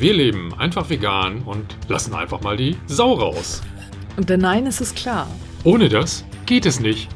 Wir leben einfach vegan und lassen einfach mal die Sau raus. Und der Nein ist es klar. Ohne das geht es nicht.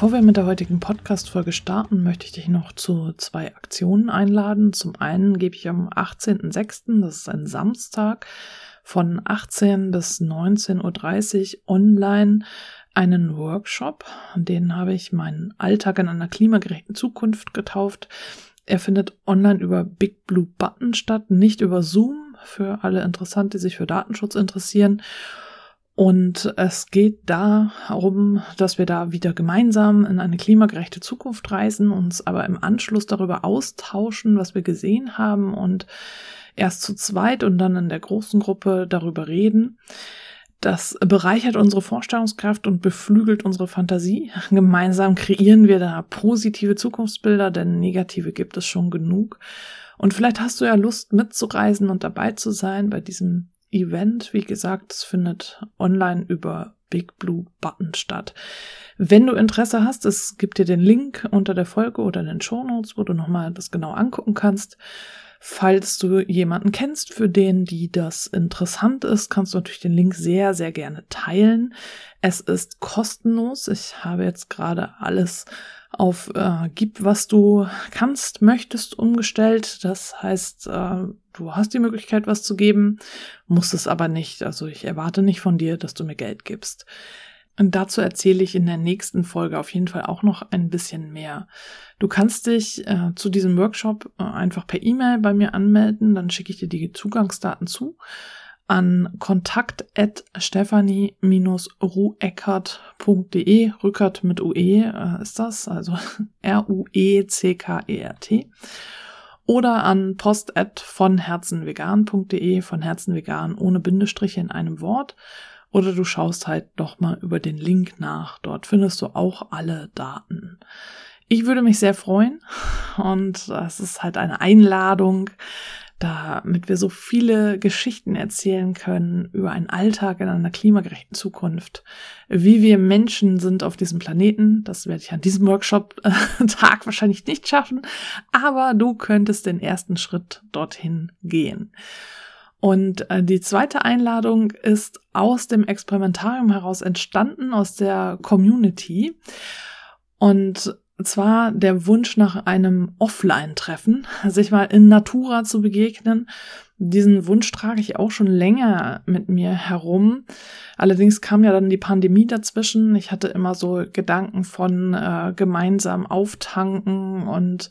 Bevor wir mit der heutigen Podcast-Folge starten, möchte ich dich noch zu zwei Aktionen einladen. Zum einen gebe ich am 18.06., das ist ein Samstag, von 18 bis 19.30 Uhr online einen Workshop. Den habe ich meinen Alltag in einer klimagerechten Zukunft getauft. Er findet online über Big Blue Button statt, nicht über Zoom, für alle Interessant, die sich für Datenschutz interessieren. Und es geht darum, dass wir da wieder gemeinsam in eine klimagerechte Zukunft reisen, uns aber im Anschluss darüber austauschen, was wir gesehen haben und erst zu zweit und dann in der großen Gruppe darüber reden. Das bereichert unsere Vorstellungskraft und beflügelt unsere Fantasie. Gemeinsam kreieren wir da positive Zukunftsbilder, denn negative gibt es schon genug. Und vielleicht hast du ja Lust mitzureisen und dabei zu sein bei diesem Event. Wie gesagt, es findet online über Big Blue Button statt. Wenn du Interesse hast, es gibt dir den Link unter der Folge oder in den Show Notes, wo du nochmal das genau angucken kannst. Falls du jemanden kennst, für den die das interessant ist, kannst du natürlich den Link sehr, sehr gerne teilen. Es ist kostenlos. Ich habe jetzt gerade alles auf äh, gib, was du kannst, möchtest umgestellt. Das heißt, äh, du hast die Möglichkeit, was zu geben, musst es aber nicht. Also ich erwarte nicht von dir, dass du mir Geld gibst. Und dazu erzähle ich in der nächsten Folge auf jeden Fall auch noch ein bisschen mehr. Du kannst dich äh, zu diesem Workshop äh, einfach per E-Mail bei mir anmelden, dann schicke ich dir die Zugangsdaten zu an kontakt@stefanie-rueckert.de. Rückert mit UE äh, ist das, also R-U-E-C-K-E-R-T. Oder an post von herzenvegan.de, von herzenvegan ohne Bindestriche in einem Wort. Oder du schaust halt doch mal über den Link nach. Dort findest du auch alle Daten. Ich würde mich sehr freuen und es ist halt eine Einladung, damit wir so viele Geschichten erzählen können über einen Alltag in einer klimagerechten Zukunft, wie wir Menschen sind auf diesem Planeten. Das werde ich an diesem Workshop-Tag wahrscheinlich nicht schaffen, aber du könntest den ersten Schritt dorthin gehen. Und äh, die zweite Einladung ist aus dem Experimentarium heraus entstanden, aus der Community. Und zwar der Wunsch nach einem Offline-Treffen, sich mal in Natura zu begegnen. Diesen Wunsch trage ich auch schon länger mit mir herum. Allerdings kam ja dann die Pandemie dazwischen. Ich hatte immer so Gedanken von äh, gemeinsam auftanken und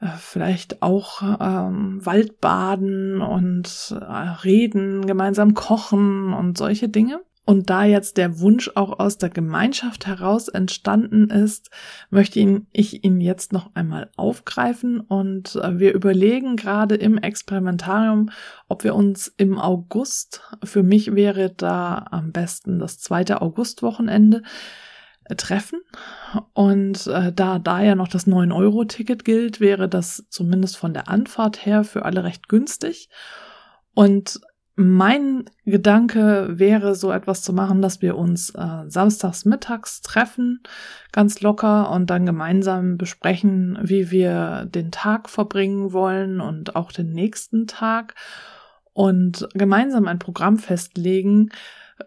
äh, vielleicht auch ähm, Waldbaden und äh, reden, gemeinsam kochen und solche Dinge. Und da jetzt der Wunsch auch aus der Gemeinschaft heraus entstanden ist, möchte ich ihn jetzt noch einmal aufgreifen und äh, wir überlegen gerade im Experimentarium, ob wir uns im August, für mich wäre da am besten das zweite Augustwochenende, äh, treffen. Und äh, da da ja noch das 9-Euro-Ticket gilt, wäre das zumindest von der Anfahrt her für alle recht günstig. Und mein Gedanke wäre, so etwas zu machen, dass wir uns äh, samstags mittags treffen, ganz locker und dann gemeinsam besprechen, wie wir den Tag verbringen wollen und auch den nächsten Tag und gemeinsam ein Programm festlegen,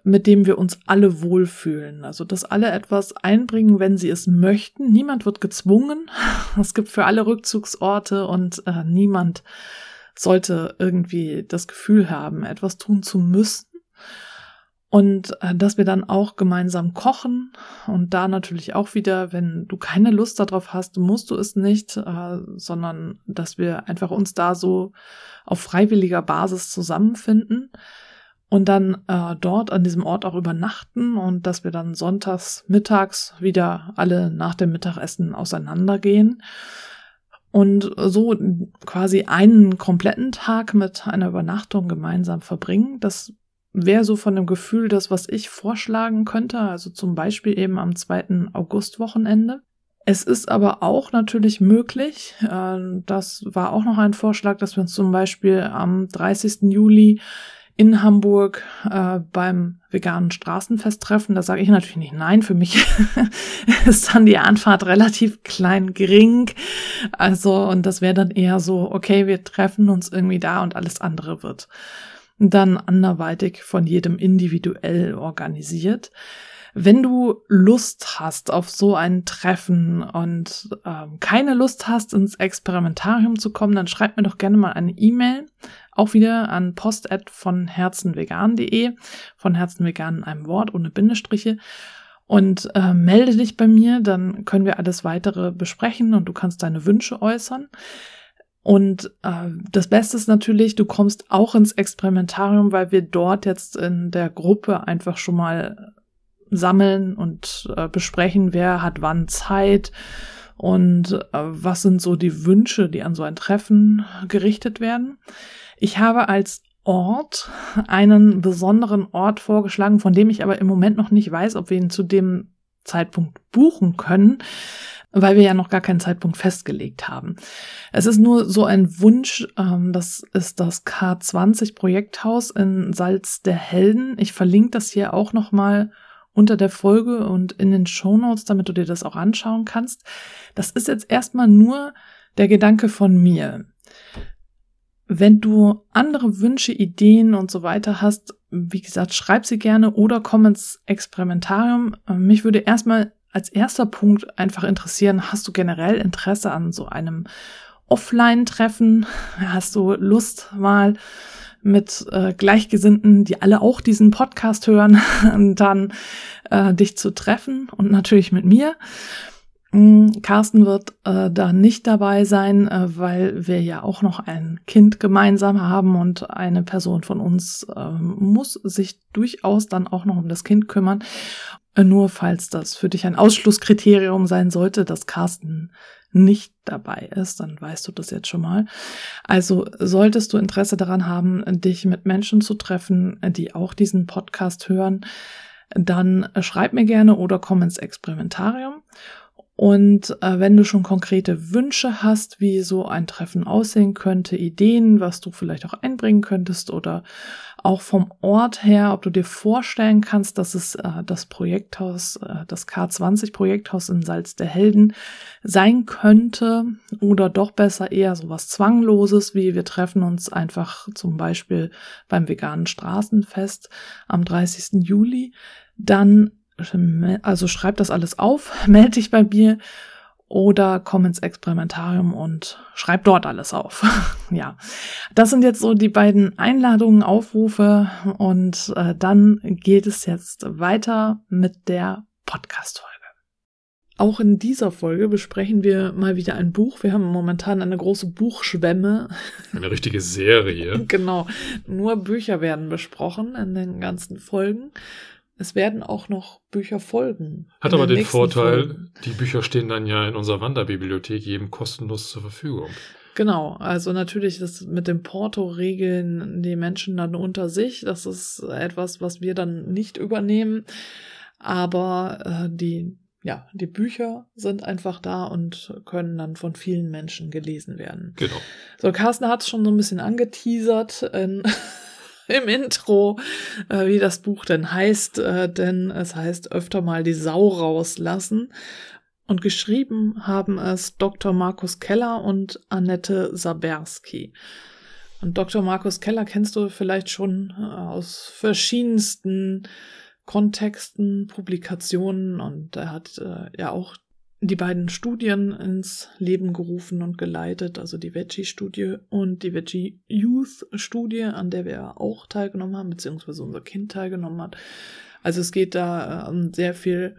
mit dem wir uns alle wohlfühlen. Also, dass alle etwas einbringen, wenn sie es möchten. Niemand wird gezwungen. Es gibt für alle Rückzugsorte und äh, niemand sollte irgendwie das Gefühl haben, etwas tun zu müssen. Und äh, dass wir dann auch gemeinsam kochen und da natürlich auch wieder, wenn du keine Lust darauf hast, musst du es nicht, äh, sondern dass wir einfach uns da so auf freiwilliger Basis zusammenfinden und dann äh, dort an diesem Ort auch übernachten und dass wir dann sonntags mittags wieder alle nach dem Mittagessen auseinandergehen und so quasi einen kompletten Tag mit einer Übernachtung gemeinsam verbringen. Das wäre so von dem Gefühl das, was ich vorschlagen könnte, also zum Beispiel eben am 2. August-Wochenende. Es ist aber auch natürlich möglich, äh, das war auch noch ein Vorschlag, dass wir uns zum Beispiel am 30. Juli in Hamburg äh, beim veganen Straßenfest treffen. Da sage ich natürlich nicht nein. Für mich ist dann die Anfahrt relativ klein gering. Also, und das wäre dann eher so, okay, wir treffen uns irgendwie da und alles andere wird dann anderweitig von jedem individuell organisiert. Wenn du Lust hast auf so ein Treffen und ähm, keine Lust hast, ins Experimentarium zu kommen, dann schreib mir doch gerne mal eine E-Mail. Auch wieder an post von herzenvegan.de. Von Herzenvegan in einem Wort ohne Bindestriche. Und äh, melde dich bei mir, dann können wir alles weitere besprechen und du kannst deine Wünsche äußern. Und äh, das Beste ist natürlich, du kommst auch ins Experimentarium, weil wir dort jetzt in der Gruppe einfach schon mal sammeln und äh, besprechen, wer hat wann Zeit und äh, was sind so die Wünsche, die an so ein Treffen gerichtet werden. Ich habe als Ort einen besonderen Ort vorgeschlagen, von dem ich aber im Moment noch nicht weiß, ob wir ihn zu dem Zeitpunkt buchen können weil wir ja noch gar keinen Zeitpunkt festgelegt haben. Es ist nur so ein Wunsch, ähm, das ist das K20 Projekthaus in Salz der Helden. Ich verlinke das hier auch nochmal unter der Folge und in den Show Notes, damit du dir das auch anschauen kannst. Das ist jetzt erstmal nur der Gedanke von mir. Wenn du andere Wünsche, Ideen und so weiter hast, wie gesagt, schreib sie gerne oder komm ins Experimentarium. Mich würde erstmal als erster Punkt einfach interessieren, hast du generell Interesse an so einem Offline-Treffen? Hast du Lust mal mit äh, Gleichgesinnten, die alle auch diesen Podcast hören, dann äh, dich zu treffen und natürlich mit mir? Mm, Carsten wird äh, da nicht dabei sein, äh, weil wir ja auch noch ein Kind gemeinsam haben und eine Person von uns äh, muss sich durchaus dann auch noch um das Kind kümmern. Äh, nur falls das für dich ein Ausschlusskriterium sein sollte, dass Carsten nicht dabei ist, dann weißt du das jetzt schon mal. Also solltest du Interesse daran haben, dich mit Menschen zu treffen, die auch diesen Podcast hören, dann schreib mir gerne oder komm ins Experimentarium. Und äh, wenn du schon konkrete Wünsche hast, wie so ein Treffen aussehen könnte, Ideen, was du vielleicht auch einbringen könntest oder auch vom Ort her, ob du dir vorstellen kannst, dass es äh, das Projekthaus, äh, das K20 Projekthaus in Salz der Helden sein könnte oder doch besser eher so was Zwangloses, wie wir treffen uns einfach zum Beispiel beim veganen Straßenfest am 30. Juli, dann also schreib das alles auf, melde dich bei mir oder komm ins Experimentarium und schreib dort alles auf. ja, das sind jetzt so die beiden Einladungen, Aufrufe und äh, dann geht es jetzt weiter mit der Podcast-Folge. Auch in dieser Folge besprechen wir mal wieder ein Buch. Wir haben momentan eine große Buchschwemme. Eine richtige Serie. genau. Nur Bücher werden besprochen in den ganzen Folgen. Es werden auch noch Bücher folgen. Hat aber den Vorteil, Folgen. die Bücher stehen dann ja in unserer Wanderbibliothek jedem kostenlos zur Verfügung. Genau, also natürlich das mit dem Porto regeln die Menschen dann unter sich. Das ist etwas, was wir dann nicht übernehmen. Aber äh, die, ja, die Bücher sind einfach da und können dann von vielen Menschen gelesen werden. Genau. So, Carsten hat es schon so ein bisschen angeteasert. In im Intro, äh, wie das Buch denn heißt, äh, denn es heißt öfter mal die Sau rauslassen. Und geschrieben haben es Dr. Markus Keller und Annette Saberski. Und Dr. Markus Keller kennst du vielleicht schon äh, aus verschiedensten Kontexten, Publikationen und er hat äh, ja auch die beiden Studien ins Leben gerufen und geleitet, also die Veggie-Studie und die Veggie Youth-Studie, an der wir auch teilgenommen haben, beziehungsweise unser Kind teilgenommen hat. Also es geht da äh, sehr viel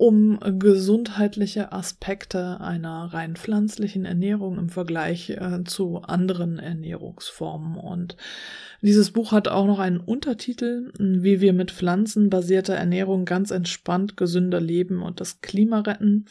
um gesundheitliche Aspekte einer rein pflanzlichen Ernährung im Vergleich äh, zu anderen Ernährungsformen. Und dieses Buch hat auch noch einen Untertitel, wie wir mit pflanzenbasierter Ernährung ganz entspannt gesünder leben und das Klima retten.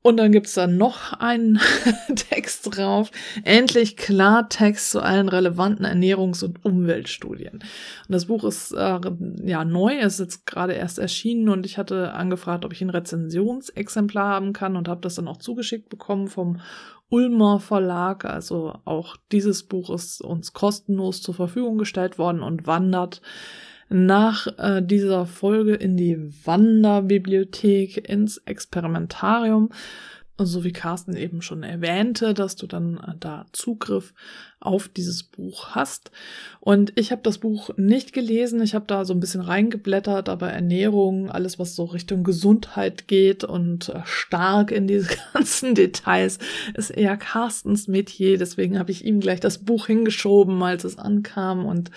Und dann gibt's da noch einen Text drauf. Endlich Klartext zu allen relevanten Ernährungs- und Umweltstudien. Und das Buch ist äh, ja neu, ist jetzt gerade erst erschienen und ich hatte angefragt, ob ich ein Rezensionsexemplar haben kann und habe das dann auch zugeschickt bekommen vom Ulmer Verlag. Also auch dieses Buch ist uns kostenlos zur Verfügung gestellt worden und wandert nach äh, dieser Folge in die Wanderbibliothek, ins Experimentarium. So wie Carsten eben schon erwähnte, dass du dann äh, da Zugriff auf dieses Buch hast. Und ich habe das Buch nicht gelesen. Ich habe da so ein bisschen reingeblättert, aber Ernährung, alles was so Richtung Gesundheit geht und äh, stark in diese ganzen Details, ist eher Carstens Metier. Deswegen habe ich ihm gleich das Buch hingeschoben, als es ankam und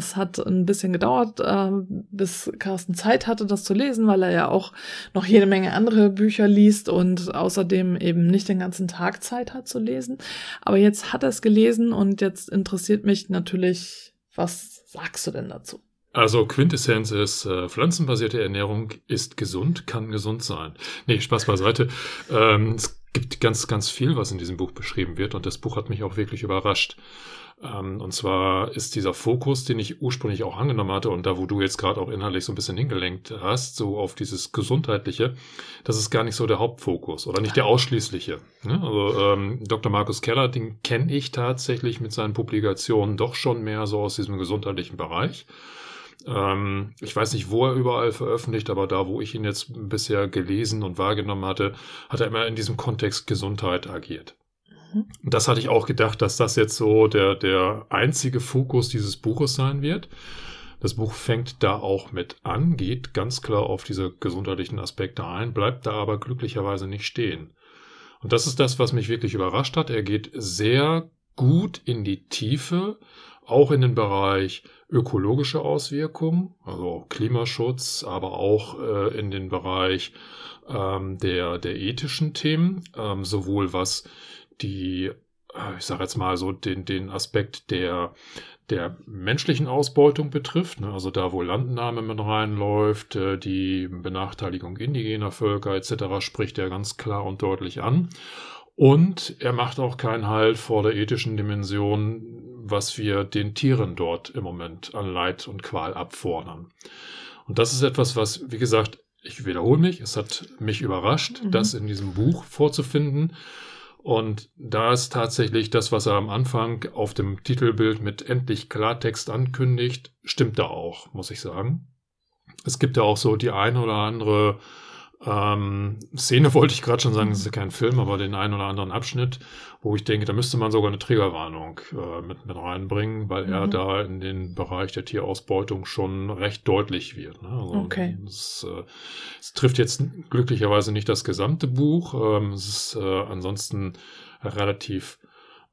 es hat ein bisschen gedauert, äh, bis Carsten Zeit hatte, das zu lesen, weil er ja auch noch jede Menge andere Bücher liest und außerdem eben nicht den ganzen Tag Zeit hat zu lesen. Aber jetzt hat er es gelesen und jetzt interessiert mich natürlich, was sagst du denn dazu? Also Quintessenz ist, äh, pflanzenbasierte Ernährung ist gesund, kann gesund sein. Nee, Spaß beiseite. Ähm, gibt ganz, ganz viel, was in diesem Buch beschrieben wird und das Buch hat mich auch wirklich überrascht. Ähm, und zwar ist dieser Fokus, den ich ursprünglich auch angenommen hatte und da, wo du jetzt gerade auch inhaltlich so ein bisschen hingelenkt hast, so auf dieses Gesundheitliche, das ist gar nicht so der Hauptfokus oder nicht der ausschließliche. Ne? Also ähm, Dr. Markus Keller, den kenne ich tatsächlich mit seinen Publikationen doch schon mehr so aus diesem gesundheitlichen Bereich. Ähm, ich weiß nicht, wo er überall veröffentlicht, aber da, wo ich ihn jetzt bisher gelesen und wahrgenommen hatte, hat er immer in diesem Kontext Gesundheit agiert. Mhm. Das hatte ich auch gedacht, dass das jetzt so der, der einzige Fokus dieses Buches sein wird. Das Buch fängt da auch mit an, geht ganz klar auf diese gesundheitlichen Aspekte ein, bleibt da aber glücklicherweise nicht stehen. Und das ist das, was mich wirklich überrascht hat. Er geht sehr gut in die Tiefe, auch in den Bereich ökologische Auswirkungen, also Klimaschutz, aber auch äh, in den Bereich ähm, der, der ethischen Themen, ähm, sowohl was die, äh, ich sage jetzt mal so, den, den Aspekt der, der menschlichen Ausbeutung betrifft, ne, also da, wo Landnahme mit reinläuft, äh, die Benachteiligung indigener Völker etc., spricht er ganz klar und deutlich an. Und er macht auch keinen Halt vor der ethischen Dimension, was wir den Tieren dort im Moment an Leid und Qual abfordern. Und das ist etwas, was, wie gesagt, ich wiederhole mich, es hat mich überrascht, mhm. das in diesem Buch vorzufinden. Und da ist tatsächlich das, was er am Anfang auf dem Titelbild mit endlich Klartext ankündigt, stimmt da auch, muss ich sagen. Es gibt ja auch so die eine oder andere ähm, Szene wollte ich gerade schon sagen, das ist ja kein Film, aber den einen oder anderen Abschnitt, wo ich denke, da müsste man sogar eine Triggerwarnung äh, mit, mit reinbringen, weil mhm. er da in den Bereich der Tierausbeutung schon recht deutlich wird. Ne? Also okay. Es, äh, es, trifft jetzt glücklicherweise nicht das gesamte Buch. Ähm, es ist äh, ansonsten relativ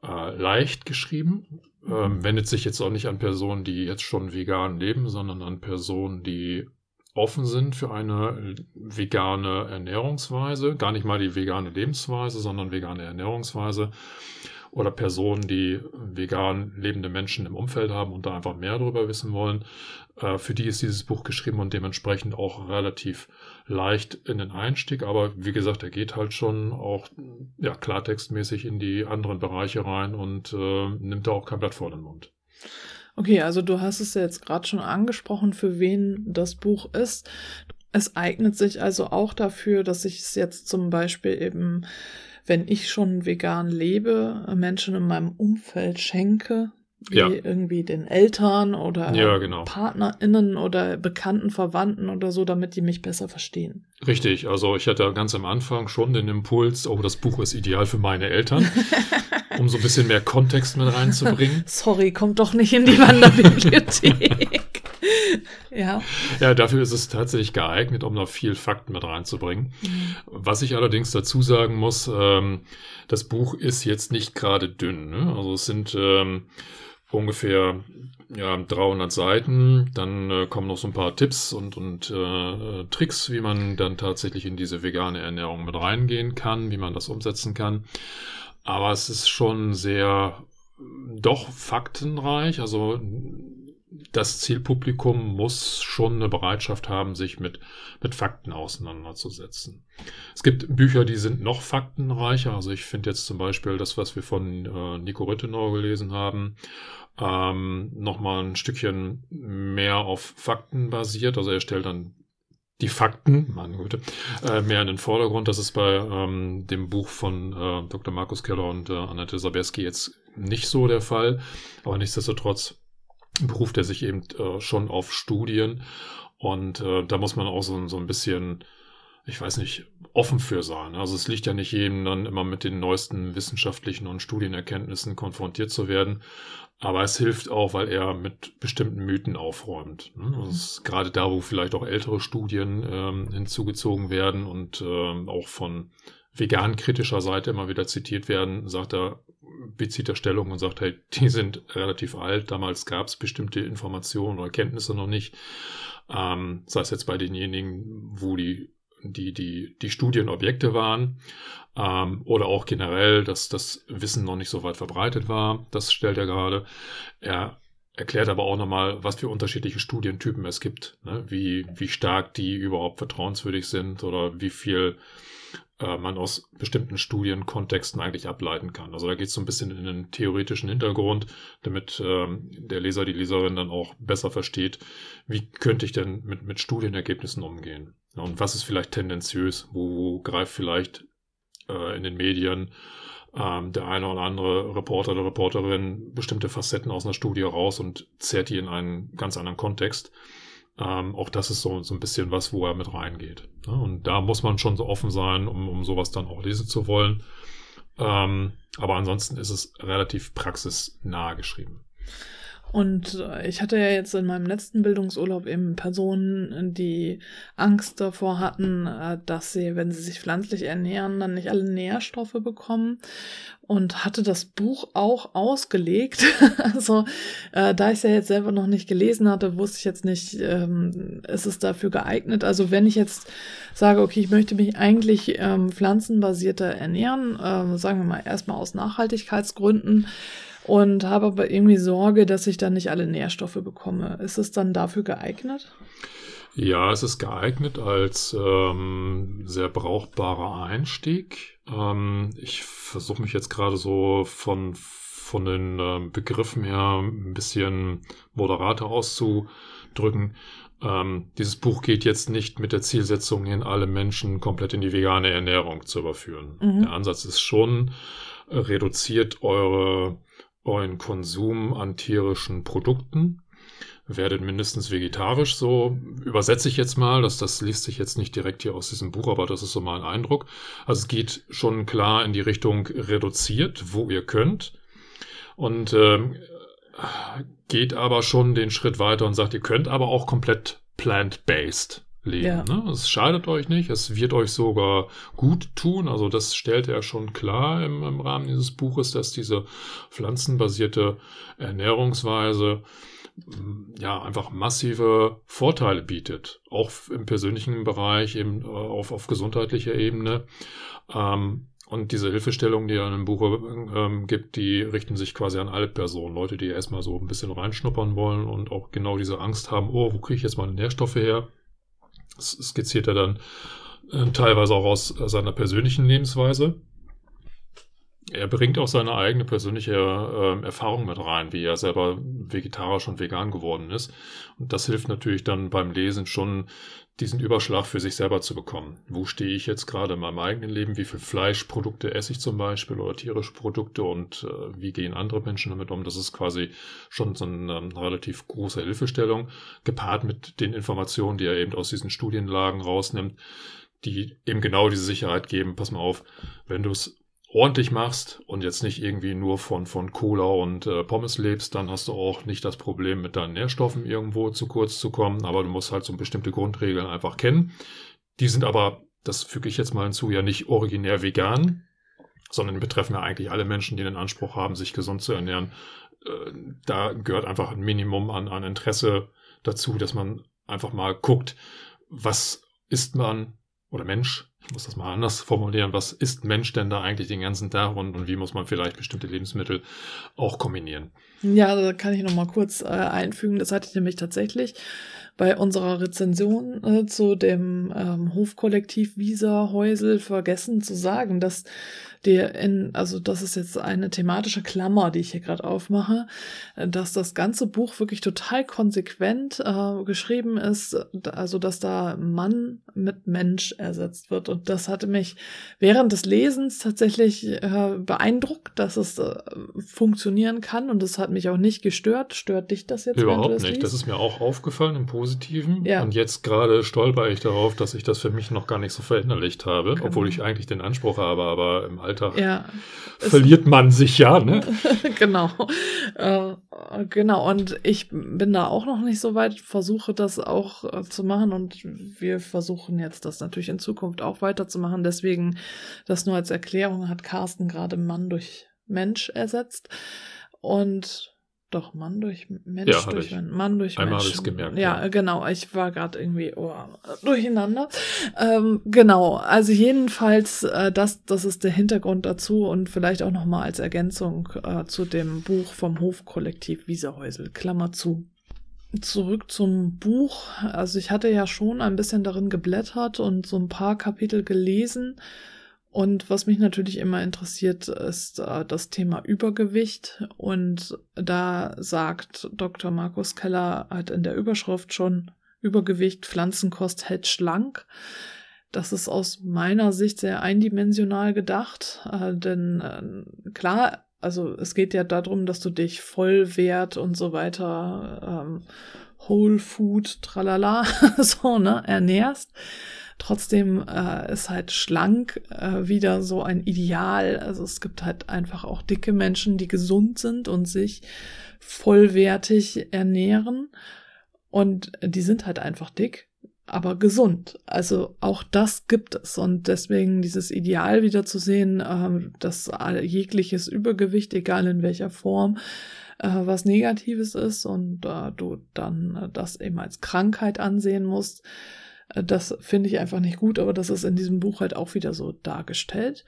äh, leicht geschrieben. Ähm, mhm. wendet sich jetzt auch nicht an Personen, die jetzt schon vegan leben, sondern an Personen, die offen sind für eine vegane Ernährungsweise, gar nicht mal die vegane Lebensweise, sondern vegane Ernährungsweise oder Personen, die vegan lebende Menschen im Umfeld haben und da einfach mehr darüber wissen wollen. Äh, für die ist dieses Buch geschrieben und dementsprechend auch relativ leicht in den Einstieg. Aber wie gesagt, er geht halt schon auch ja, klartextmäßig in die anderen Bereiche rein und äh, nimmt da auch kein Blatt vor den Mund. Okay, also du hast es ja jetzt gerade schon angesprochen, für wen das Buch ist. Es eignet sich also auch dafür, dass ich es jetzt zum Beispiel eben, wenn ich schon vegan lebe, Menschen in meinem Umfeld schenke, wie ja. irgendwie den Eltern oder ja, genau. PartnerInnen oder bekannten Verwandten oder so, damit die mich besser verstehen. Richtig, also ich hatte ganz am Anfang schon den Impuls, oh, das Buch ist ideal für meine Eltern. um so ein bisschen mehr Kontext mit reinzubringen. Sorry, kommt doch nicht in die Wanderbibliothek. ja. Ja, dafür ist es tatsächlich geeignet, um noch viel Fakten mit reinzubringen. Mhm. Was ich allerdings dazu sagen muss, ähm, das Buch ist jetzt nicht gerade dünn. Ne? Also es sind ähm, ungefähr ja, 300 Seiten. Dann äh, kommen noch so ein paar Tipps und, und äh, Tricks, wie man dann tatsächlich in diese vegane Ernährung mit reingehen kann, wie man das umsetzen kann. Aber es ist schon sehr doch faktenreich. Also das Zielpublikum muss schon eine Bereitschaft haben, sich mit, mit Fakten auseinanderzusetzen. Es gibt Bücher, die sind noch faktenreicher. Also ich finde jetzt zum Beispiel das, was wir von äh, Nico Rittenau gelesen haben, ähm, nochmal ein Stückchen mehr auf Fakten basiert. Also er stellt dann die Fakten, meine Güte, äh, mehr in den Vordergrund. Das ist bei ähm, dem Buch von äh, Dr. Markus Keller und äh, Annette Saberski jetzt nicht so der Fall. Aber nichtsdestotrotz beruft er sich eben äh, schon auf Studien. Und äh, da muss man auch so, so ein bisschen, ich weiß nicht, offen für sein. Also es liegt ja nicht jedem dann immer mit den neuesten wissenschaftlichen und Studienerkenntnissen konfrontiert zu werden. Aber es hilft auch, weil er mit bestimmten Mythen aufräumt. Ist gerade da, wo vielleicht auch ältere Studien ähm, hinzugezogen werden und ähm, auch von vegan-kritischer Seite immer wieder zitiert werden, sagt er, bezieht er Stellung und sagt, hey, die sind relativ alt, damals gab es bestimmte Informationen oder Kenntnisse noch nicht. Ähm, sei es jetzt bei denjenigen, wo die die, die, die Studienobjekte waren ähm, oder auch generell, dass das Wissen noch nicht so weit verbreitet war. Das stellt er gerade. Er erklärt aber auch nochmal, was für unterschiedliche Studientypen es gibt, ne? wie, wie stark die überhaupt vertrauenswürdig sind oder wie viel äh, man aus bestimmten Studienkontexten eigentlich ableiten kann. Also da geht es so ein bisschen in den theoretischen Hintergrund, damit ähm, der Leser, die Leserin dann auch besser versteht, wie könnte ich denn mit, mit Studienergebnissen umgehen. Und was ist vielleicht tendenziös? Wo, wo greift vielleicht äh, in den Medien ähm, der eine oder andere Reporter oder Reporterin bestimmte Facetten aus einer Studie raus und zerrt die in einen ganz anderen Kontext? Ähm, auch das ist so, so ein bisschen was, wo er mit reingeht. Ne? Und da muss man schon so offen sein, um, um sowas dann auch lesen zu wollen. Ähm, aber ansonsten ist es relativ praxisnah geschrieben. Und äh, ich hatte ja jetzt in meinem letzten Bildungsurlaub eben Personen, die Angst davor hatten, äh, dass sie, wenn sie sich pflanzlich ernähren, dann nicht alle Nährstoffe bekommen. Und hatte das Buch auch ausgelegt. also, äh, da ich es ja jetzt selber noch nicht gelesen hatte, wusste ich jetzt nicht, ähm, ist es dafür geeignet. Also, wenn ich jetzt sage, okay, ich möchte mich eigentlich ähm, pflanzenbasierter ernähren, äh, sagen wir mal erstmal aus Nachhaltigkeitsgründen, und habe aber irgendwie Sorge, dass ich dann nicht alle Nährstoffe bekomme. Ist es dann dafür geeignet? Ja, es ist geeignet als ähm, sehr brauchbarer Einstieg. Ähm, ich versuche mich jetzt gerade so von, von den äh, Begriffen her ein bisschen moderater auszudrücken. Ähm, dieses Buch geht jetzt nicht mit der Zielsetzung hin, alle Menschen komplett in die vegane Ernährung zu überführen. Mhm. Der Ansatz ist schon, äh, reduziert eure euren Konsum an tierischen Produkten. Werdet mindestens vegetarisch, so übersetze ich jetzt mal, das, das liest sich jetzt nicht direkt hier aus diesem Buch, aber das ist so mal ein Eindruck. Also es geht schon klar in die Richtung reduziert, wo ihr könnt. Und ähm, geht aber schon den Schritt weiter und sagt, ihr könnt aber auch komplett plant-based leben. Ja. Ne? Es schadet euch nicht, es wird euch sogar gut tun. Also das stellt er schon klar im, im Rahmen dieses Buches, dass diese pflanzenbasierte Ernährungsweise mm, ja einfach massive Vorteile bietet, auch im persönlichen Bereich, eben äh, auf, auf gesundheitlicher Ebene. Ähm, und diese Hilfestellungen, die er in dem Buch ähm, gibt, die richten sich quasi an alle Personen. Leute, die erstmal so ein bisschen reinschnuppern wollen und auch genau diese Angst haben, oh, wo kriege ich jetzt meine Nährstoffe her? Skizziert er dann äh, teilweise auch aus seiner persönlichen Lebensweise. Er bringt auch seine eigene persönliche äh, Erfahrung mit rein, wie er selber vegetarisch und vegan geworden ist. Und das hilft natürlich dann beim Lesen schon, diesen Überschlag für sich selber zu bekommen. Wo stehe ich jetzt gerade in meinem eigenen Leben? Wie viel Fleischprodukte esse ich zum Beispiel oder tierische Produkte und äh, wie gehen andere Menschen damit um? Das ist quasi schon so eine ähm, relativ große Hilfestellung, gepaart mit den Informationen, die er eben aus diesen Studienlagen rausnimmt, die eben genau diese Sicherheit geben. Pass mal auf, wenn du es ordentlich machst und jetzt nicht irgendwie nur von, von Cola und äh, Pommes lebst, dann hast du auch nicht das Problem, mit deinen Nährstoffen irgendwo zu kurz zu kommen. Aber du musst halt so bestimmte Grundregeln einfach kennen. Die sind aber, das füge ich jetzt mal hinzu, ja nicht originär vegan, sondern betreffen ja eigentlich alle Menschen, die den Anspruch haben, sich gesund zu ernähren. Äh, da gehört einfach ein Minimum an, an Interesse dazu, dass man einfach mal guckt, was isst man, oder Mensch, ich muss das mal anders formulieren, was ist Mensch denn da eigentlich den ganzen Tag und, und wie muss man vielleicht bestimmte Lebensmittel auch kombinieren? Ja, da kann ich noch mal kurz äh, einfügen. Das hatte ich nämlich tatsächlich bei unserer Rezension äh, zu dem ähm, Hofkollektiv Visa Häusel vergessen zu sagen, dass der in, also das ist jetzt eine thematische Klammer, die ich hier gerade aufmache, äh, dass das ganze Buch wirklich total konsequent äh, geschrieben ist, also dass da Mann mit Mensch ersetzt wird. Und das hatte mich während des Lesens tatsächlich äh, beeindruckt, dass es äh, funktionieren kann und es hat mich auch nicht gestört. Stört dich das jetzt? Überhaupt das nicht. Liest? Das ist mir auch aufgefallen im Positiven. Ja. Und jetzt gerade stolper ich darauf, dass ich das für mich noch gar nicht so verinnerlicht habe, genau. obwohl ich eigentlich den Anspruch habe, aber im Alltag ja. verliert man sich ja, ne? genau. Äh, genau. Und ich bin da auch noch nicht so weit, versuche das auch äh, zu machen und wir versuchen jetzt das natürlich in Zukunft auch weiterzumachen. Deswegen, das nur als Erklärung hat Carsten gerade Mann durch Mensch ersetzt. Und doch, Mann durch Mensch ja, durch Mann, Mann durch Einmal Mensch. habe ich es gemerkt. Ja, ja, genau. Ich war gerade irgendwie oh, durcheinander. Ähm, genau. Also jedenfalls, äh, das, das ist der Hintergrund dazu und vielleicht auch nochmal als Ergänzung äh, zu dem Buch vom Hofkollektiv Wieserhäusel. Klammer zu. Zurück zum Buch. Also ich hatte ja schon ein bisschen darin geblättert und so ein paar Kapitel gelesen. Und was mich natürlich immer interessiert, ist äh, das Thema Übergewicht. Und da sagt Dr. Markus Keller halt in der Überschrift schon, Übergewicht, Pflanzenkost hält schlank. Das ist aus meiner Sicht sehr eindimensional gedacht, äh, denn äh, klar, also es geht ja darum, dass du dich Vollwert und so weiter, ähm, Whole Food, tralala, so, ne, ernährst. Trotzdem äh, ist halt schlank äh, wieder so ein Ideal. Also es gibt halt einfach auch dicke Menschen, die gesund sind und sich vollwertig ernähren. Und die sind halt einfach dick, aber gesund. Also auch das gibt es. Und deswegen dieses Ideal wieder zu sehen, äh, dass jegliches Übergewicht, egal in welcher Form, äh, was Negatives ist und äh, du dann äh, das eben als Krankheit ansehen musst, äh, das finde ich einfach nicht gut, aber das ist in diesem Buch halt auch wieder so dargestellt.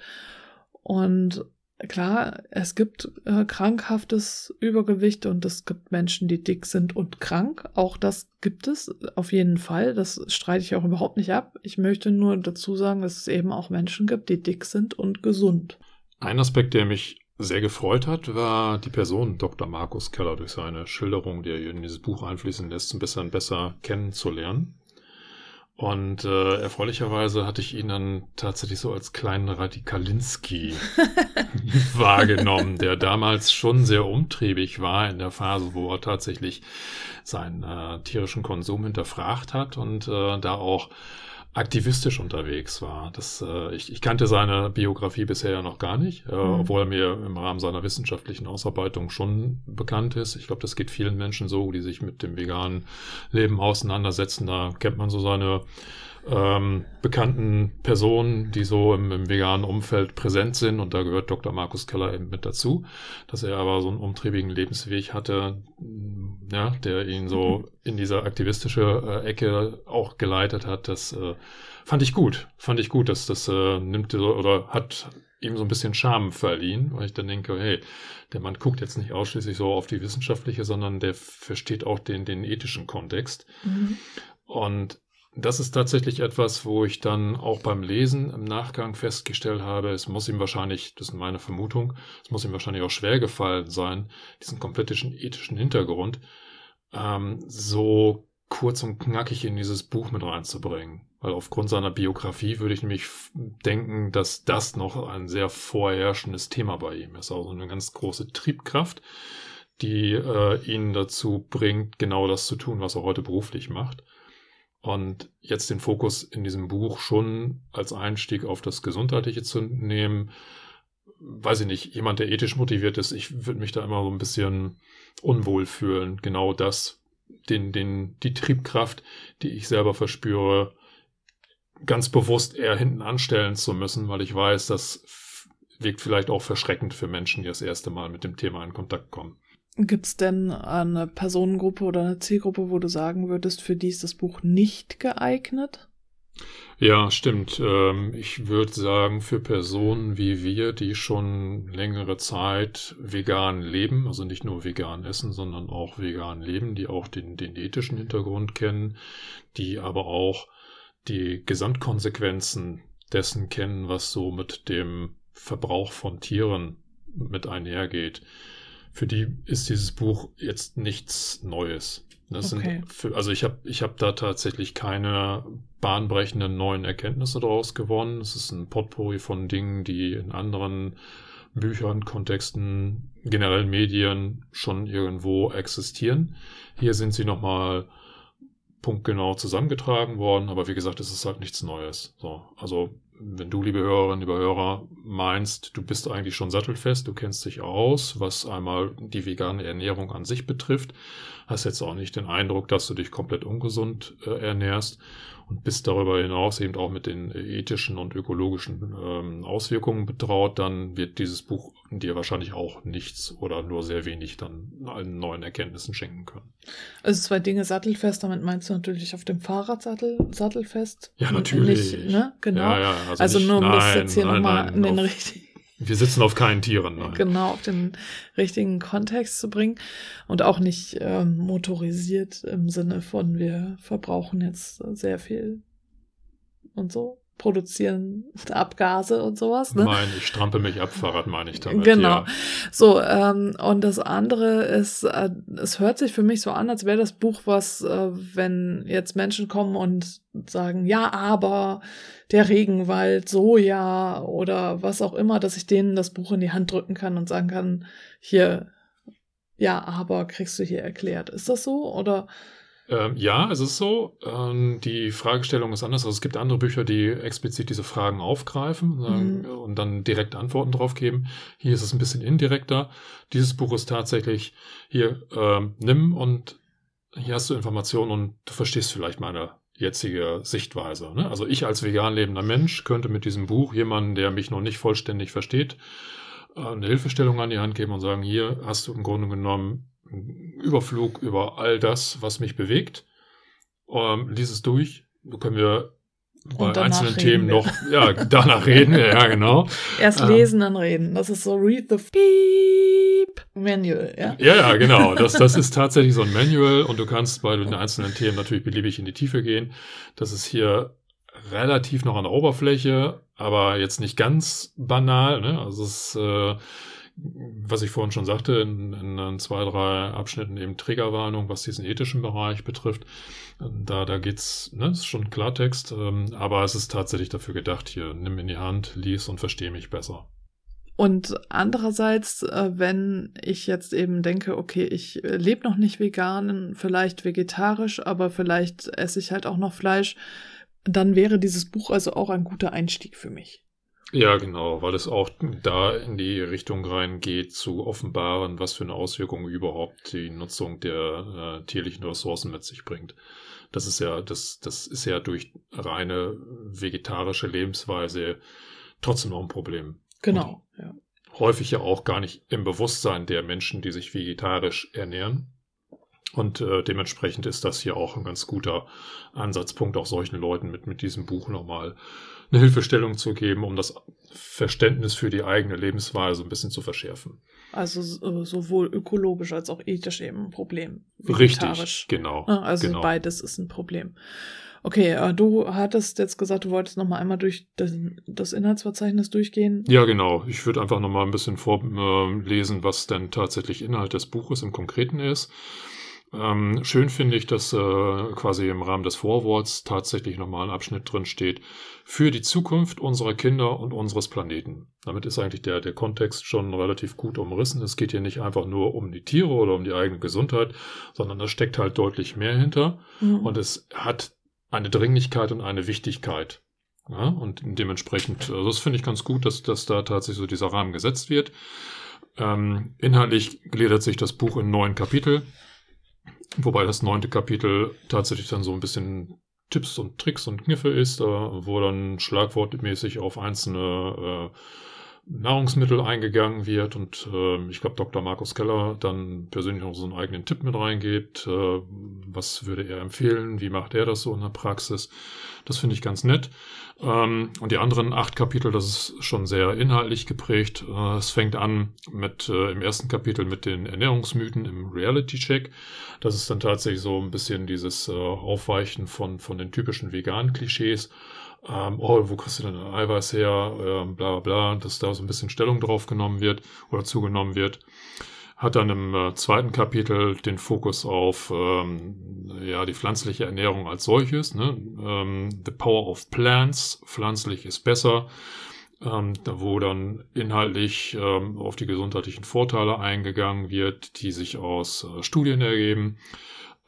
Und klar, es gibt äh, krankhaftes Übergewicht und es gibt Menschen, die dick sind und krank. Auch das gibt es auf jeden Fall. Das streite ich auch überhaupt nicht ab. Ich möchte nur dazu sagen, dass es eben auch Menschen gibt, die dick sind und gesund. Ein Aspekt, der mich sehr gefreut hat, war die Person Dr. Markus Keller durch seine Schilderung, die er in dieses Buch einfließen lässt, ein bisschen besser kennenzulernen. Und äh, erfreulicherweise hatte ich ihn dann tatsächlich so als kleinen Radikalinski wahrgenommen, der damals schon sehr umtriebig war in der Phase, wo er tatsächlich seinen äh, tierischen Konsum hinterfragt hat und äh, da auch aktivistisch unterwegs war. Das, äh, ich, ich kannte seine Biografie bisher ja noch gar nicht, äh, mhm. obwohl er mir im Rahmen seiner wissenschaftlichen Ausarbeitung schon bekannt ist. Ich glaube, das geht vielen Menschen so, die sich mit dem veganen Leben auseinandersetzen. Da kennt man so seine ähm, bekannten Personen, die so im, im, veganen Umfeld präsent sind. Und da gehört Dr. Markus Keller eben mit dazu, dass er aber so einen umtriebigen Lebensweg hatte, ja, der ihn so mhm. in diese aktivistische äh, Ecke auch geleitet hat. Das äh, fand ich gut. Fand ich gut, dass das äh, nimmt oder hat ihm so ein bisschen Charme verliehen, weil ich dann denke, hey, der Mann guckt jetzt nicht ausschließlich so auf die wissenschaftliche, sondern der versteht auch den, den ethischen Kontext. Mhm. Und das ist tatsächlich etwas, wo ich dann auch beim Lesen im Nachgang festgestellt habe, es muss ihm wahrscheinlich, das ist meine Vermutung, es muss ihm wahrscheinlich auch schwer gefallen sein, diesen kompletten ethischen Hintergrund ähm, so kurz und knackig in dieses Buch mit reinzubringen. Weil aufgrund seiner Biografie würde ich nämlich denken, dass das noch ein sehr vorherrschendes Thema bei ihm ist. Also eine ganz große Triebkraft, die äh, ihn dazu bringt, genau das zu tun, was er heute beruflich macht. Und jetzt den Fokus in diesem Buch schon als Einstieg auf das Gesundheitliche zu nehmen, weiß ich nicht, jemand, der ethisch motiviert ist, ich würde mich da immer so ein bisschen unwohl fühlen. Genau das, den, den, die Triebkraft, die ich selber verspüre, ganz bewusst eher hinten anstellen zu müssen, weil ich weiß, das wirkt vielleicht auch verschreckend für Menschen, die das erste Mal mit dem Thema in Kontakt kommen. Gibt es denn eine Personengruppe oder eine Zielgruppe, wo du sagen würdest, für die ist das Buch nicht geeignet? Ja, stimmt. Ähm, ich würde sagen, für Personen wie wir, die schon längere Zeit vegan leben, also nicht nur vegan essen, sondern auch vegan leben, die auch den, den ethischen Hintergrund kennen, die aber auch die Gesamtkonsequenzen dessen kennen, was so mit dem Verbrauch von Tieren mit einhergeht. Für die ist dieses Buch jetzt nichts Neues. Okay. für, also ich habe ich hab da tatsächlich keine bahnbrechenden neuen Erkenntnisse daraus gewonnen. Es ist ein Potpourri von Dingen, die in anderen Büchern, Kontexten, generellen Medien schon irgendwo existieren. Hier sind sie nochmal punktgenau zusammengetragen worden, aber wie gesagt, es ist halt nichts Neues. So, also wenn du, liebe Hörerinnen, liebe Hörer, meinst, du bist eigentlich schon sattelfest, du kennst dich aus, was einmal die vegane Ernährung an sich betrifft, hast jetzt auch nicht den Eindruck, dass du dich komplett ungesund äh, ernährst und bist darüber hinaus eben auch mit den ethischen und ökologischen ähm, Auswirkungen betraut, dann wird dieses Buch dir wahrscheinlich auch nichts oder nur sehr wenig dann allen neuen Erkenntnissen schenken können. Also zwei Dinge sattelfest, damit meinst du natürlich auf dem Fahrradsattel sattelfest? Ja, natürlich. Nicht, ne? Genau. Ja, ja, also, also nicht, nur um nein, das jetzt hier nochmal in den richtigen wir sitzen auf keinen Tieren. Nein. Genau, auf den richtigen Kontext zu bringen und auch nicht ähm, motorisiert im Sinne von, wir verbrauchen jetzt sehr viel und so produzieren Abgase und sowas. Ne? Nein, ich strampe mich ab, Fahrrad meine ich damit. Genau. Ja. So, ähm, und das andere ist, äh, es hört sich für mich so an, als wäre das Buch was, äh, wenn jetzt Menschen kommen und sagen, ja, aber der Regenwald, Soja oder was auch immer, dass ich denen das Buch in die Hand drücken kann und sagen kann, hier, ja, aber kriegst du hier erklärt. Ist das so oder? Ähm, ja, es ist so. Ähm, die Fragestellung ist anders. Also es gibt andere Bücher, die explizit diese Fragen aufgreifen ähm, mhm. und dann direkt Antworten drauf geben. Hier ist es ein bisschen indirekter. Dieses Buch ist tatsächlich hier, ähm, nimm und hier hast du Informationen und du verstehst vielleicht meine jetzige Sichtweise. Ne? Also ich als vegan lebender Mensch könnte mit diesem Buch jemanden, der mich noch nicht vollständig versteht, äh, eine Hilfestellung an die Hand geben und sagen, hier hast du im Grunde genommen Überflug über all das, was mich bewegt. Ähm, lies es durch. Da können wir bei einzelnen Themen wir. noch, ja, danach reden, ja, genau. Erst ähm, lesen, dann reden. Das ist so Read the Beep Manual, ja. Ja, ja, genau. Das, das ist tatsächlich so ein Manual und du kannst bei den einzelnen Themen natürlich beliebig in die Tiefe gehen. Das ist hier relativ noch an der Oberfläche, aber jetzt nicht ganz banal, ne? Also es ist, äh, was ich vorhin schon sagte, in, in, zwei, drei Abschnitten eben Triggerwarnung, was diesen ethischen Bereich betrifft. Da, da geht's, ne, ist schon Klartext, ähm, aber es ist tatsächlich dafür gedacht, hier, nimm in die Hand, lies und verstehe mich besser. Und andererseits, äh, wenn ich jetzt eben denke, okay, ich äh, lebe noch nicht vegan, vielleicht vegetarisch, aber vielleicht esse ich halt auch noch Fleisch, dann wäre dieses Buch also auch ein guter Einstieg für mich. Ja, genau, weil es auch da in die Richtung reingeht, zu offenbaren, was für eine Auswirkung überhaupt die Nutzung der äh, tierlichen Ressourcen mit sich bringt. Das ist ja, das, das ist ja durch reine vegetarische Lebensweise trotzdem noch ein Problem. Genau, Und ja. Häufig ja auch gar nicht im Bewusstsein der Menschen, die sich vegetarisch ernähren. Und äh, dementsprechend ist das hier auch ein ganz guter Ansatzpunkt, auch solchen Leuten mit, mit diesem Buch nochmal eine Hilfestellung zu geben, um das Verständnis für die eigene Lebensweise ein bisschen zu verschärfen. Also äh, sowohl ökologisch als auch ethisch eben ein Problem. Richtig, genau. Also genau. beides ist ein Problem. Okay, äh, du hattest jetzt gesagt, du wolltest noch mal einmal durch das, das Inhaltsverzeichnis durchgehen. Ja, genau. Ich würde einfach noch mal ein bisschen vorlesen, was denn tatsächlich Inhalt des Buches im Konkreten ist. Ähm, schön finde ich, dass äh, quasi im Rahmen des Vorworts tatsächlich nochmal ein Abschnitt drin steht für die Zukunft unserer Kinder und unseres Planeten. Damit ist eigentlich der, der Kontext schon relativ gut umrissen. Es geht hier nicht einfach nur um die Tiere oder um die eigene Gesundheit, sondern da steckt halt deutlich mehr hinter mhm. und es hat eine Dringlichkeit und eine Wichtigkeit. Ja, und dementsprechend, also das finde ich ganz gut, dass, dass da tatsächlich so dieser Rahmen gesetzt wird. Ähm, inhaltlich gliedert sich das Buch in neun Kapitel. Wobei das neunte Kapitel tatsächlich dann so ein bisschen Tipps und Tricks und Kniffe ist, äh, wo dann schlagwortmäßig auf einzelne äh, Nahrungsmittel eingegangen wird und äh, ich glaube Dr. Markus Keller dann persönlich noch so einen eigenen Tipp mit reingeht, äh, was würde er empfehlen, wie macht er das so in der Praxis. Das finde ich ganz nett. Ähm, und die anderen acht Kapitel, das ist schon sehr inhaltlich geprägt. Äh, es fängt an mit äh, im ersten Kapitel mit den Ernährungsmythen im Reality-Check. Das ist dann tatsächlich so ein bisschen dieses äh, Aufweichen von, von den typischen veganen Klischees. Ähm, oh, wo kriegst du denn Eiweiß her? Ähm, bla bla bla, dass da so ein bisschen Stellung drauf genommen wird oder zugenommen wird hat dann im äh, zweiten Kapitel den Fokus auf ähm, ja, die pflanzliche Ernährung als solches. Ne? Ähm, The Power of Plants, pflanzlich ist besser, ähm, wo dann inhaltlich ähm, auf die gesundheitlichen Vorteile eingegangen wird, die sich aus äh, Studien ergeben.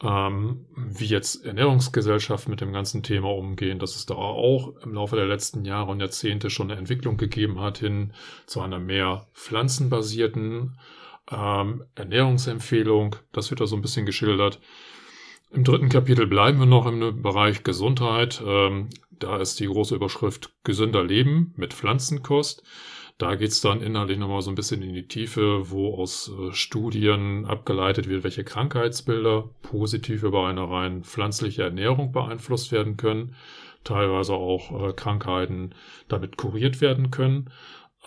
Ähm, wie jetzt Ernährungsgesellschaft mit dem ganzen Thema umgehen, dass es da auch im Laufe der letzten Jahre und Jahrzehnte schon eine Entwicklung gegeben hat hin zu einer mehr pflanzenbasierten ähm, Ernährungsempfehlung, das wird da so ein bisschen geschildert. Im dritten Kapitel bleiben wir noch im Bereich Gesundheit. Ähm, da ist die große Überschrift Gesünder Leben mit Pflanzenkost. Da geht's dann inhaltlich nochmal so ein bisschen in die Tiefe, wo aus äh, Studien abgeleitet wird, welche Krankheitsbilder positiv über eine rein pflanzliche Ernährung beeinflusst werden können, teilweise auch äh, Krankheiten damit kuriert werden können.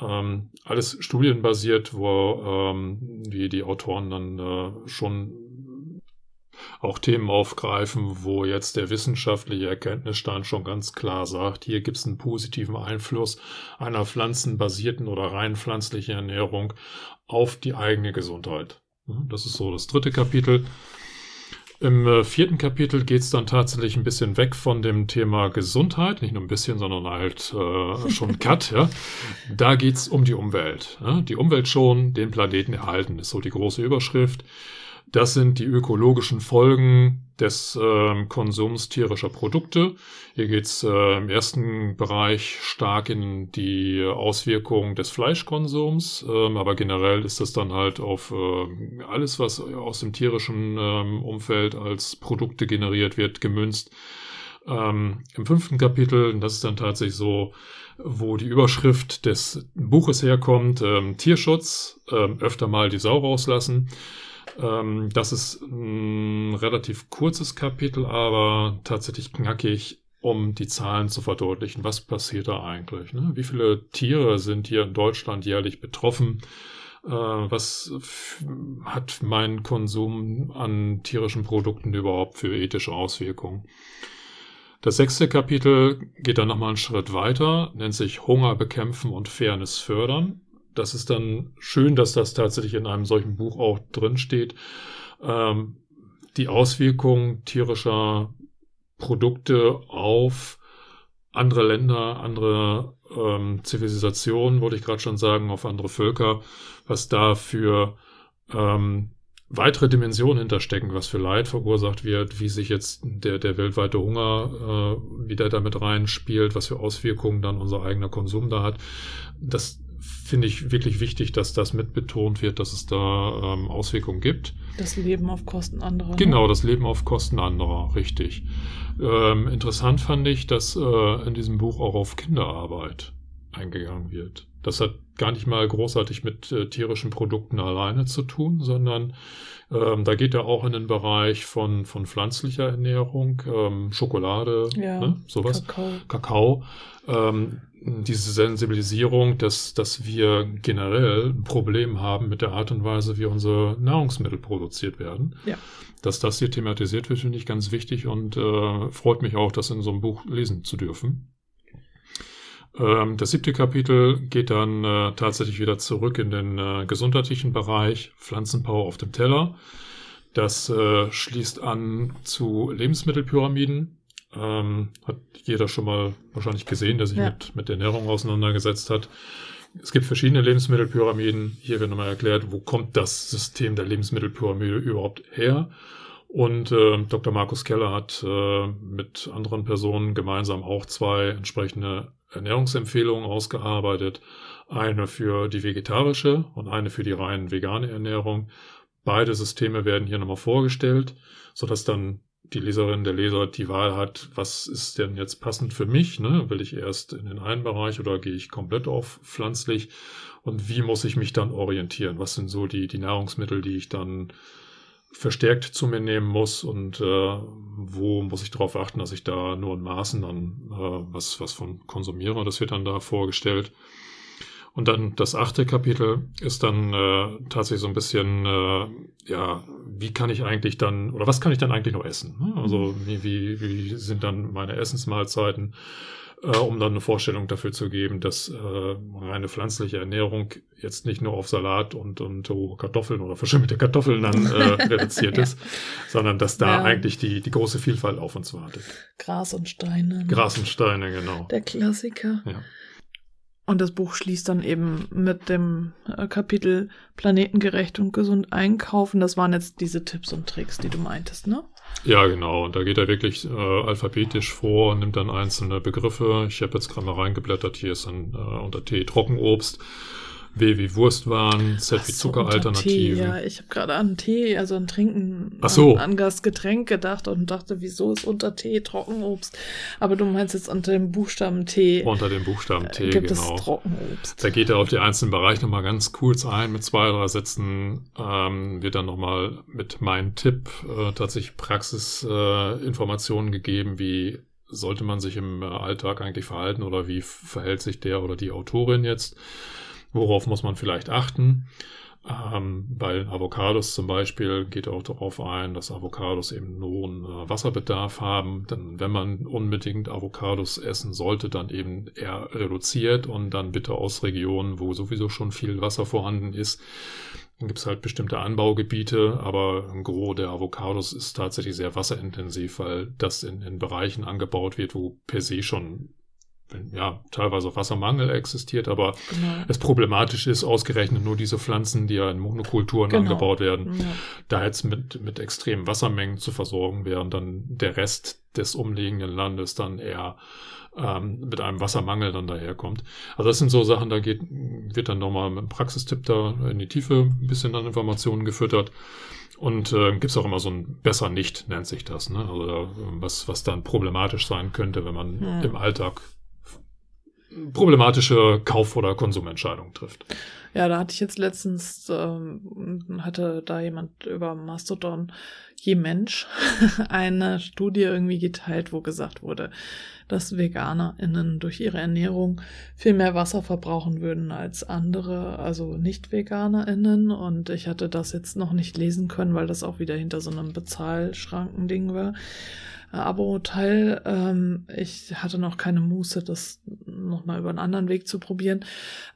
Ähm, alles studienbasiert, wo ähm, die, die Autoren dann äh, schon auch Themen aufgreifen, wo jetzt der wissenschaftliche Erkenntnisstand schon ganz klar sagt, hier gibt es einen positiven Einfluss einer pflanzenbasierten oder rein pflanzlichen Ernährung auf die eigene Gesundheit. Das ist so das dritte Kapitel. Im äh, vierten Kapitel geht es dann tatsächlich ein bisschen weg von dem Thema Gesundheit, nicht nur ein bisschen, sondern halt äh, schon Cut. ja. Da geht es um die Umwelt. Ja. Die Umwelt schon, den Planeten erhalten, ist so die große Überschrift. Das sind die ökologischen Folgen des äh, Konsums tierischer Produkte. Hier geht's äh, im ersten Bereich stark in die Auswirkungen des Fleischkonsums, ähm, aber generell ist das dann halt auf äh, alles, was aus dem tierischen ähm, Umfeld als Produkte generiert wird, gemünzt. Ähm, Im fünften Kapitel, das ist dann tatsächlich so, wo die Überschrift des Buches herkommt, ähm, Tierschutz, ähm, öfter mal die Sau rauslassen. Ähm, das ist ein relativ kurzes Kapitel, aber tatsächlich knackig, um die Zahlen zu verdeutlichen. Was passiert da eigentlich? Ne? Wie viele Tiere sind hier in Deutschland jährlich betroffen? Äh, was hat mein Konsum an tierischen Produkten überhaupt für ethische Auswirkungen? Das sechste Kapitel geht dann nochmal einen Schritt weiter, nennt sich Hunger bekämpfen und Fairness fördern das ist dann schön, dass das tatsächlich in einem solchen Buch auch drin steht. Ähm, die Auswirkungen tierischer Produkte auf andere Länder, andere ähm, Zivilisationen, wollte ich gerade schon sagen, auf andere Völker, was da für ähm, weitere Dimensionen hinterstecken, was für Leid verursacht wird, wie sich jetzt der, der weltweite Hunger äh, wieder damit reinspielt, was für Auswirkungen dann unser eigener Konsum da hat. Das finde ich wirklich wichtig, dass das mit betont wird, dass es da ähm, Auswirkungen gibt. Das Leben auf Kosten anderer. Ne? Genau, das Leben auf Kosten anderer, richtig. Ähm, interessant fand ich, dass äh, in diesem Buch auch auf Kinderarbeit eingegangen wird. Das hat gar nicht mal großartig mit äh, tierischen Produkten alleine zu tun, sondern ähm, da geht er auch in den Bereich von, von pflanzlicher Ernährung, ähm, Schokolade, ja, ne, sowas, Kakao. Kakao ähm, diese Sensibilisierung, dass, dass wir generell ein Problem haben mit der Art und Weise, wie unsere Nahrungsmittel produziert werden. Ja. Dass das hier thematisiert wird, finde ich ganz wichtig und äh, freut mich auch, das in so einem Buch lesen zu dürfen. Ähm, das siebte Kapitel geht dann äh, tatsächlich wieder zurück in den äh, gesundheitlichen Bereich, Pflanzenpower auf dem Teller. Das äh, schließt an zu Lebensmittelpyramiden. Ähm, hat jeder schon mal wahrscheinlich gesehen, der sich ja. mit, mit Ernährung auseinandergesetzt hat. Es gibt verschiedene Lebensmittelpyramiden. Hier wird nochmal erklärt, wo kommt das System der Lebensmittelpyramide überhaupt her. Und äh, Dr. Markus Keller hat äh, mit anderen Personen gemeinsam auch zwei entsprechende Ernährungsempfehlungen ausgearbeitet. Eine für die vegetarische und eine für die rein vegane Ernährung. Beide Systeme werden hier nochmal vorgestellt, sodass dann die Leserin, der Leser die Wahl hat, was ist denn jetzt passend für mich? Ne? Will ich erst in den einen Bereich oder gehe ich komplett auf pflanzlich? Und wie muss ich mich dann orientieren? Was sind so die, die Nahrungsmittel, die ich dann verstärkt zu mir nehmen muss und äh, wo muss ich darauf achten, dass ich da nur in Maßen dann äh, was, was von konsumiere. Das wird dann da vorgestellt. Und dann das achte Kapitel ist dann äh, tatsächlich so ein bisschen, äh, ja, wie kann ich eigentlich dann, oder was kann ich dann eigentlich noch essen? Ne? Also mhm. wie, wie, wie sind dann meine Essensmahlzeiten? Äh, um dann eine Vorstellung dafür zu geben, dass äh, reine pflanzliche Ernährung jetzt nicht nur auf Salat und, und oh, Kartoffeln oder verschimmelte Kartoffeln dann äh, reduziert ja. ist, sondern dass da ja. eigentlich die, die große Vielfalt auf uns wartet. Gras und Steine. Gras und Steine, genau. Der Klassiker. Ja. Und das Buch schließt dann eben mit dem äh, Kapitel Planetengerecht und gesund einkaufen. Das waren jetzt diese Tipps und Tricks, die du meintest, ne? Ja, genau. Und da geht er wirklich äh, alphabetisch vor und nimmt dann einzelne Begriffe. Ich habe jetzt gerade mal reingeblättert. Hier ist dann äh, unter Tee Trockenobst. W wie Wurstwaren, Z wie so, Zuckeralternativen. Ja, ich habe gerade an Tee, also an Trinken, Ach so. an, an Gastgetränk gedacht und dachte, wieso ist unter Tee Trockenobst? Aber du meinst jetzt unter dem Buchstaben T. Unter dem Buchstaben T, gibt genau. Es Trockenobst. Da geht er auf die einzelnen Bereiche nochmal ganz kurz ein. Mit zwei, drei Sätzen ähm, wird dann nochmal mit meinem Tipp äh, tatsächlich Praxisinformationen äh, gegeben, wie sollte man sich im äh, Alltag eigentlich verhalten oder wie verhält sich der oder die Autorin jetzt. Worauf muss man vielleicht achten? Ähm, bei Avocados zum Beispiel geht auch darauf ein, dass Avocados eben einen hohen äh, Wasserbedarf haben. Denn wenn man unbedingt Avocados essen sollte, dann eben eher reduziert und dann bitte aus Regionen, wo sowieso schon viel Wasser vorhanden ist. Dann gibt es halt bestimmte Anbaugebiete, aber ein Gros der Avocados ist tatsächlich sehr wasserintensiv, weil das in, in Bereichen angebaut wird, wo per se schon ja, teilweise auch Wassermangel existiert, aber genau. es problematisch ist, ausgerechnet nur diese Pflanzen, die ja in Monokulturen genau. angebaut werden, ja. da jetzt mit, mit extremen Wassermengen zu versorgen, während dann der Rest des umliegenden Landes dann eher ähm, mit einem Wassermangel dann daherkommt. Also das sind so Sachen, da geht, wird dann nochmal mit einem Praxistipp da in die Tiefe ein bisschen an Informationen gefüttert. Und äh, gibt es auch immer so ein besser nicht, nennt sich das, ne? Also was, was dann problematisch sein könnte, wenn man ja. im Alltag problematische Kauf- oder Konsumentscheidungen trifft. Ja, da hatte ich jetzt letztens, ähm, hatte da jemand über Mastodon je Mensch eine Studie irgendwie geteilt, wo gesagt wurde, dass VeganerInnen durch ihre Ernährung viel mehr Wasser verbrauchen würden als andere, also Nicht-VeganerInnen. Und ich hatte das jetzt noch nicht lesen können, weil das auch wieder hinter so einem Bezahlschrankending war. Abo-Teil. Ähm, ich hatte noch keine Muße, das nochmal über einen anderen Weg zu probieren.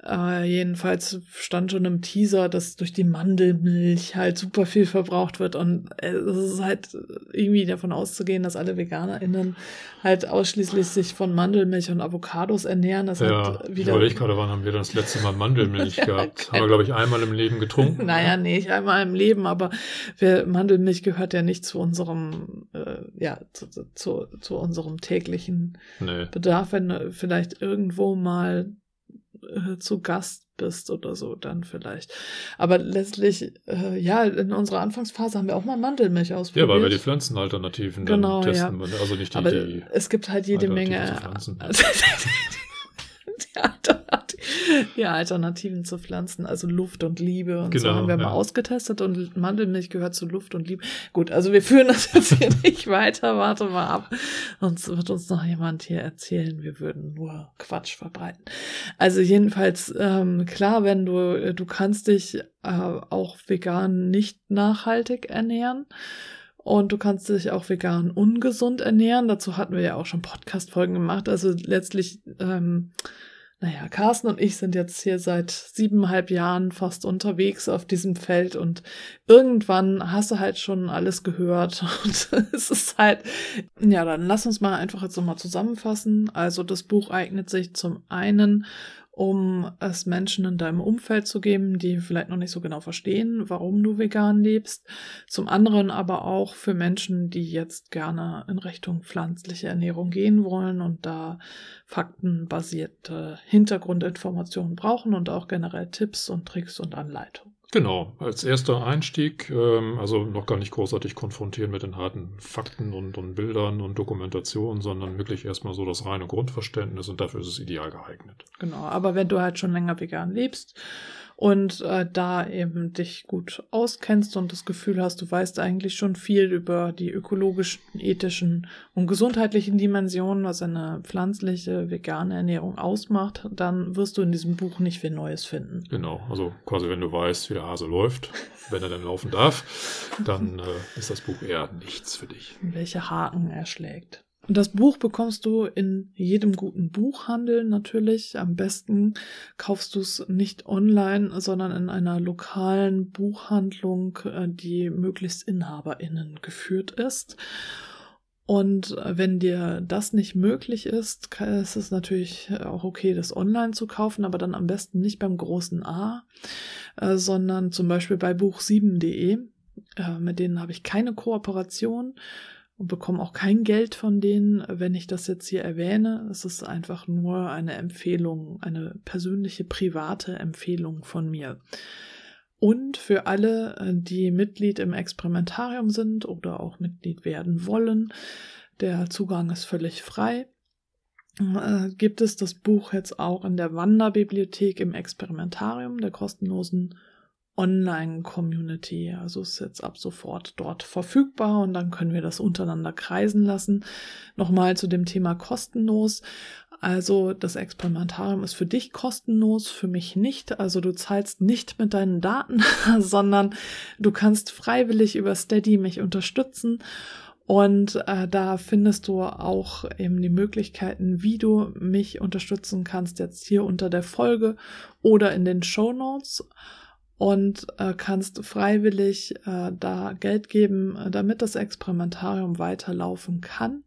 Äh, jedenfalls stand schon im Teaser, dass durch die Mandelmilch halt super viel verbraucht wird und es ist halt irgendwie davon auszugehen, dass alle VeganerInnen halt ausschließlich sich von Mandelmilch und Avocados ernähren. Das ja, halt wieder. Ich gerade, wann haben wir das letzte Mal Mandelmilch gehabt? Haben wir, glaube ich, einmal im Leben getrunken. naja, nee, nicht einmal im Leben, aber wir, Mandelmilch gehört ja nicht zu unserem, äh, ja, zu, zu, zu unserem täglichen nee. Bedarf. Wenn du vielleicht irgendwo mal äh, zu Gast bist oder so, dann vielleicht. Aber letztlich, äh, ja, in unserer Anfangsphase haben wir auch mal Mandelmilch ausprobiert. Ja, weil wir die Pflanzenalternativen genau, testen. Ja. Also nicht die, Aber die es gibt halt jede Menge. die die Alternativen zu Pflanzen, also Luft und Liebe und genau, so haben wir ja. mal ausgetestet und Mandelmilch gehört zu Luft und Liebe. Gut, also wir führen das jetzt hier nicht weiter, warte mal ab. Sonst wird uns noch jemand hier erzählen, wir würden nur Quatsch verbreiten. Also jedenfalls, ähm, klar, wenn du, du kannst dich äh, auch vegan nicht nachhaltig ernähren. Und du kannst dich auch vegan ungesund ernähren. Dazu hatten wir ja auch schon Podcast-Folgen gemacht. Also letztlich ähm, naja, Carsten und ich sind jetzt hier seit siebeneinhalb Jahren fast unterwegs auf diesem Feld und irgendwann hast du halt schon alles gehört und es ist halt, ja, dann lass uns mal einfach jetzt nochmal zusammenfassen. Also das Buch eignet sich zum einen um es Menschen in deinem Umfeld zu geben, die vielleicht noch nicht so genau verstehen, warum du vegan lebst. Zum anderen aber auch für Menschen, die jetzt gerne in Richtung pflanzliche Ernährung gehen wollen und da faktenbasierte Hintergrundinformationen brauchen und auch generell Tipps und Tricks und Anleitungen. Genau, als erster Einstieg, ähm, also noch gar nicht großartig konfrontieren mit den harten Fakten und, und Bildern und Dokumentationen, sondern wirklich erstmal so das reine Grundverständnis und dafür ist es ideal geeignet. Genau, aber wenn du halt schon länger vegan lebst und äh, da eben dich gut auskennst und das Gefühl hast, du weißt eigentlich schon viel über die ökologischen, ethischen und gesundheitlichen Dimensionen, was eine pflanzliche, vegane Ernährung ausmacht, dann wirst du in diesem Buch nicht viel Neues finden. Genau, also quasi wenn du weißt, wie der Hase läuft, wenn er dann laufen darf, dann äh, ist das Buch eher nichts für dich. Welche Haken er schlägt. Und das Buch bekommst du in jedem guten Buchhandel natürlich. Am besten kaufst du es nicht online, sondern in einer lokalen Buchhandlung, äh, die möglichst InhaberInnen geführt ist. Und äh, wenn dir das nicht möglich ist, ist es natürlich auch okay, das online zu kaufen, aber dann am besten nicht beim großen A, äh, sondern zum Beispiel bei buch7.de. Mit denen habe ich keine Kooperation und bekomme auch kein Geld von denen, wenn ich das jetzt hier erwähne. Es ist einfach nur eine Empfehlung, eine persönliche, private Empfehlung von mir. Und für alle, die Mitglied im Experimentarium sind oder auch Mitglied werden wollen, der Zugang ist völlig frei. Äh, gibt es das Buch jetzt auch in der Wanderbibliothek im Experimentarium, der kostenlosen Online-Community. Also ist jetzt ab sofort dort verfügbar und dann können wir das untereinander kreisen lassen. Nochmal zu dem Thema kostenlos. Also das Experimentarium ist für dich kostenlos, für mich nicht. Also du zahlst nicht mit deinen Daten, sondern du kannst freiwillig über Steady mich unterstützen. Und äh, da findest du auch eben die Möglichkeiten, wie du mich unterstützen kannst, jetzt hier unter der Folge oder in den Show Notes und äh, kannst freiwillig äh, da Geld geben, äh, damit das Experimentarium weiterlaufen kann.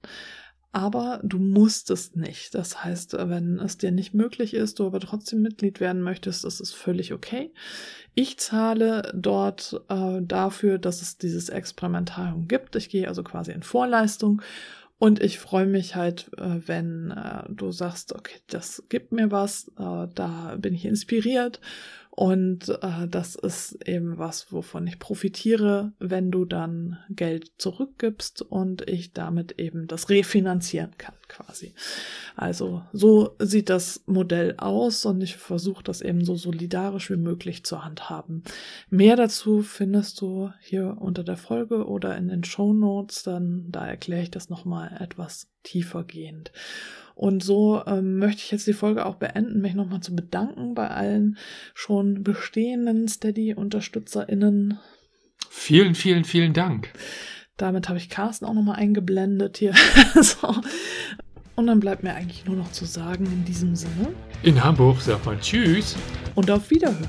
Aber du musst es nicht. Das heißt, wenn es dir nicht möglich ist, du aber trotzdem Mitglied werden möchtest, ist es völlig okay. Ich zahle dort äh, dafür, dass es dieses Experimentarium gibt. Ich gehe also quasi in Vorleistung und ich freue mich halt, äh, wenn äh, du sagst, okay, das gibt mir was, äh, da bin ich inspiriert und äh, das ist eben was, wovon ich profitiere, wenn du dann Geld zurückgibst und ich damit eben das refinanzieren kann quasi. Also so sieht das Modell aus und ich versuche das eben so solidarisch wie möglich zu handhaben. Mehr dazu findest du hier unter der Folge oder in den Show Notes, dann da erkläre ich das nochmal etwas tiefergehend. Und so ähm, möchte ich jetzt die Folge auch beenden, mich nochmal zu bedanken bei allen schon bestehenden Steady-UnterstützerInnen. Vielen, vielen, vielen Dank. Damit habe ich Carsten auch nochmal eingeblendet hier. so. Und dann bleibt mir eigentlich nur noch zu sagen in diesem Sinne. In Hamburg sagt man Tschüss. Und auf Wiederhören.